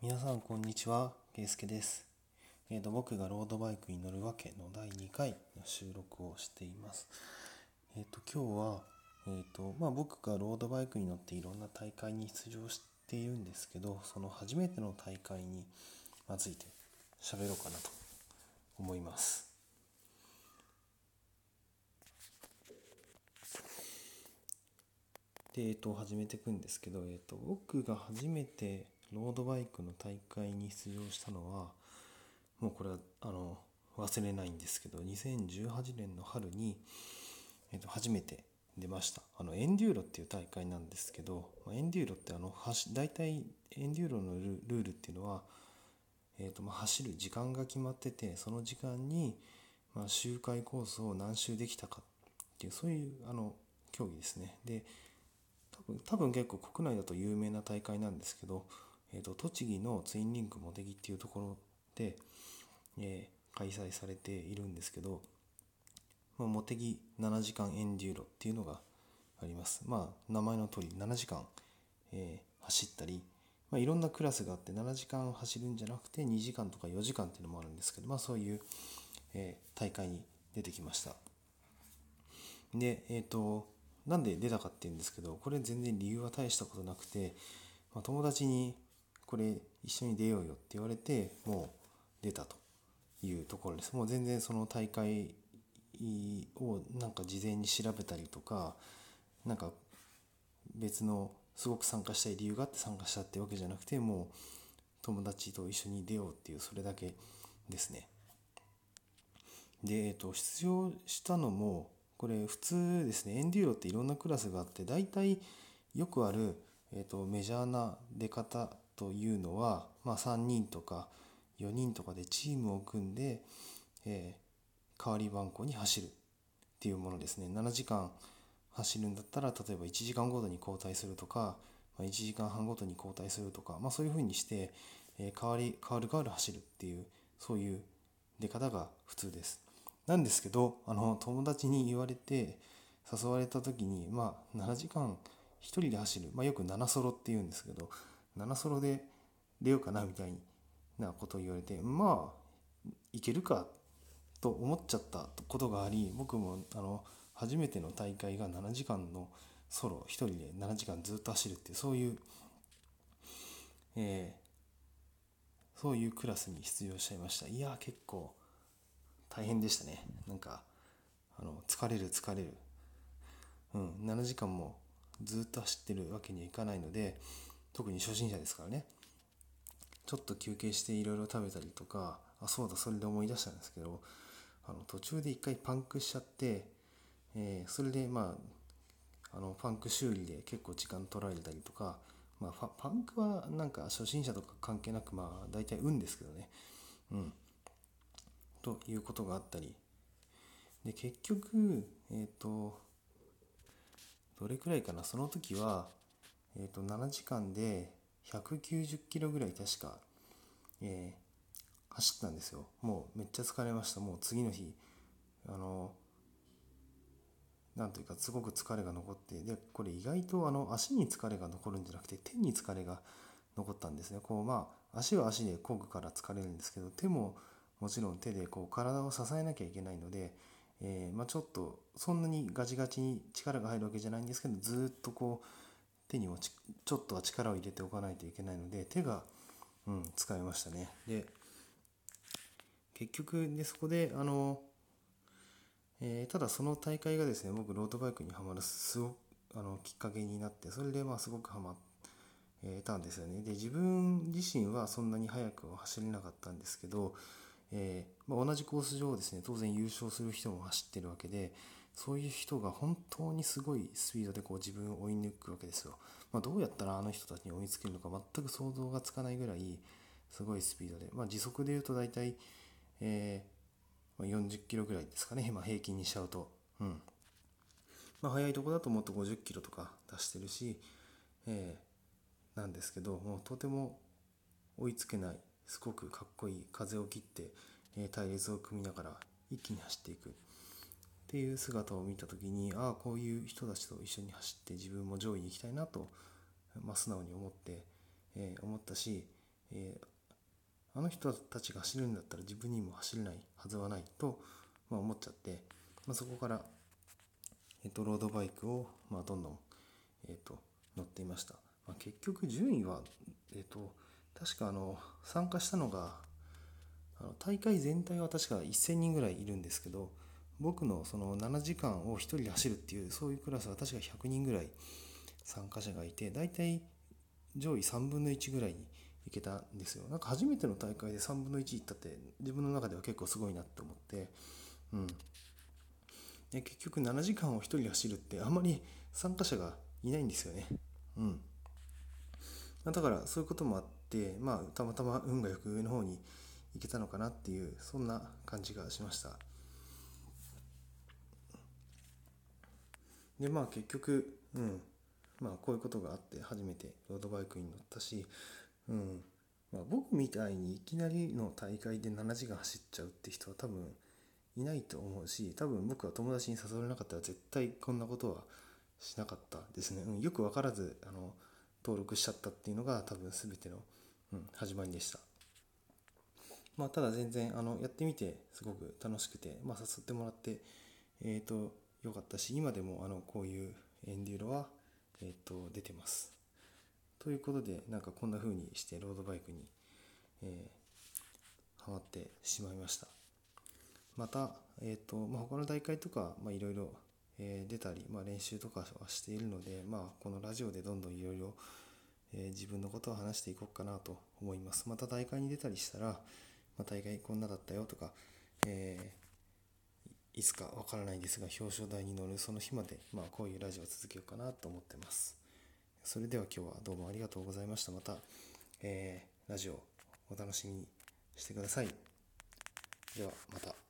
皆さんこんにちは、けいすけです。えーと、僕がロードバイクに乗るわけの第2回の収録をしています。えっ、と、今日は、えっ、と、まあ僕がロードバイクに乗っていろんな大会に出場しているんですけど、その初めての大会について喋ろうかなと思います。で、えっ、と、始めていくんですけど、えっ、と、僕が初めてロードバイクの大会に出場したのは、もうこれは、あの、忘れないんですけど、2018年の春に、えっ、と、初めて出ました。あの、エンデューロっていう大会なんですけど、まエンデューロってあの、走大体エンデューロのルルールっていうのは、えっ、と、まあ走る時間が決まってて、その時間に、まあ周回コースを何周できたかっていう、そういう、あの、競技ですね。で、多分多分結構国内だと有名な大会なんですけど、えー、と栃木のツインリンク茂木っていうところで、えー開催されているんですけど、まあ、茂木7時間エンデューロっていうのがあります。まあ名前の通り7時間、えー走ったり、まあ、いろんなクラスがあって7時間走るんじゃなくて2時間とか4時間っていうのもあるんですけど、まあ、そういう、えー大会に出てきました。で、えっ、と、なんで出たかっていうんですけど、これ全然理由は大したことなくて、まあ、友達にこれ一緒に出ようよって言われて、もう出たというところです。もう全然その大会をなんか事前に調べたりとか、なんか別のすごく参加したい理由があって参加したってわけじゃなくて、もう友達と一緒に出ようっていうそれだけですね。で、えっと、出場したのも、これ普通ですね、エンデューロっていろんなクラスがあって、大体よくある、えっと、メジャーな出方というのは、まあ3人とか4人とかでチームを組んで、えー代わり番号に走るっていうものですね。7時間走るんだったら、例えば1時間ごとに交代するとか、まあ1時間半ごとに交代するとか、まあそういうふうにして、えー代わり、代わる代わる走るっていう、そういう出方が普通です。なんですけど、あの、友達に言われて、誘われた時に、まあ、7時間一人で走る。まあ、よく7ソロって言うんですけど、7ソロで出ようかな、みたいなことを言われて、まあ、いけるか、と思っちゃったことがあり、僕も、あの、初めての大会が7時間のソロ、一人で7時間ずっと走るって、そういう、えーそういうクラスに出場しちゃいました。いや、結構、大変でしたね。なんか、あの、疲れる疲れる。うん、7時間もずっと走ってるわけにはいかないので、特に初心者ですからね。ちょっと休憩していろいろ食べたりとか、あ、そうだ、それで思い出したんですけど、あの、途中で一回パンクしちゃって、えーそれでまあ、あの、パンク修理で結構時間取られたりとか、まあ、パパンクはなんか初心者とか関係なく、まあ、大体運ですけどね。うん。ということがあったり。で、結局、えっ、と、どれくらいかな、その時は、えっ、と、7時間で190キロぐらい確か、えー走ったんですよ。もうめっちゃ疲れました。もう次の日、あの、なんというか、すごく疲れが残って、で、これ意外とあの、足に疲れが残るんじゃなくて、手に疲れが残ったんですね。こう、まあ、足は足で漕ぐから疲れるんですけど、手ももちろん手でこう、体を支えなきゃいけないので、えーまあ、ちょっと、そんなにガチガチに力が入るわけじゃないんですけど、ずっとこう、手にもちちょっとは力を入れておかないといけないので、手が、うん、使いましたね。で、結局でそこであの、えーただその大会がですね僕ロードバイクにはまるすごあのきっかけになってそれでまあすごくはまえたんですよねで自分自身はそんなに速く走れなかったんですけど、えーまあ、同じコース上ですね当然優勝する人も走ってるわけでそういう人が本当にすごいスピードでこう自分を追い抜くわけですよ、まあ、どうやったらあの人たちに追いつけるのか全く想像がつかないぐらいすごいスピードで、まあ、時速で言うと大体えーま40キロぐらいですかね、まあ、平均にしちゃうと。うん。まあ、速いとこだともっと50キロとか出してるし、えーなんですけど、もうとても追いつけない、すごくかっこいい。風を切って、えー隊列を組みながら一気に走っていく。っていう姿を見た時に、ああ、こういう人たちと一緒に走って自分も上位に行きたいなと、まあ、素直に思って、えー思ったし、えー、あの人たちが走るんだったら自分にも走れないはずはないと、まあ、思っちゃって、まあ、そこから、えーと、ロードバイクを、まあ、どんどん、えーと、乗っていました、まあ、結局順位は、えーと確かあの参加したのがあの大会全体は確か1000人ぐらいいるんですけど僕のその7時間を1人で走るっていうそういうクラスは確か100人ぐらい参加者がいて大体上位3分の1ぐらいにいけたんですよ。なんか初めての大会で3分の1いったって自分の中では結構すごいなって思ってうん。で結局7時間を1人で走るってあんまり参加者がいないんですよね。うん。だからそういうこともあってまあたまたま運がよく上の方にいけたのかなっていうそんな感じがしました。でまあ結局うん。まあこういうことがあって初めてロードバイクに乗ったしうん。まあ、僕みたいにいきなりの大会で7時間走っちゃうって人は多分いないと思うし多分僕は友達に誘われなかったら絶対こんなことはしなかったですね、うん、よく分からずあの登録しちゃったっていうのが多分全ての、うん、始まりでした。まあただ全然あのやってみてすごく楽しくて、まあ、誘ってもらってえっ、ー、とよかったし今でもあのこういうエンデューロは、えーと、出てます。ということでなんかこんな風にしてロードバイクに、えー、ハマってしまいました。また、えーとまあ、他の大会とかいろいろ出たり、まあ、練習とかはしているので、まあ、このラジオでどんどんいろいろ自分のことを話していこうかなと思います。また大会に出たりしたら、まあ、大会こんなだったよとか、えー、いつかわからないですが表彰台に乗るその日まで、まあ、こういうラジオを続けようかなと思ってます。それでは今日はどうもありがとうございました。また、えー、ラジオお楽しみにしてください。ではまた。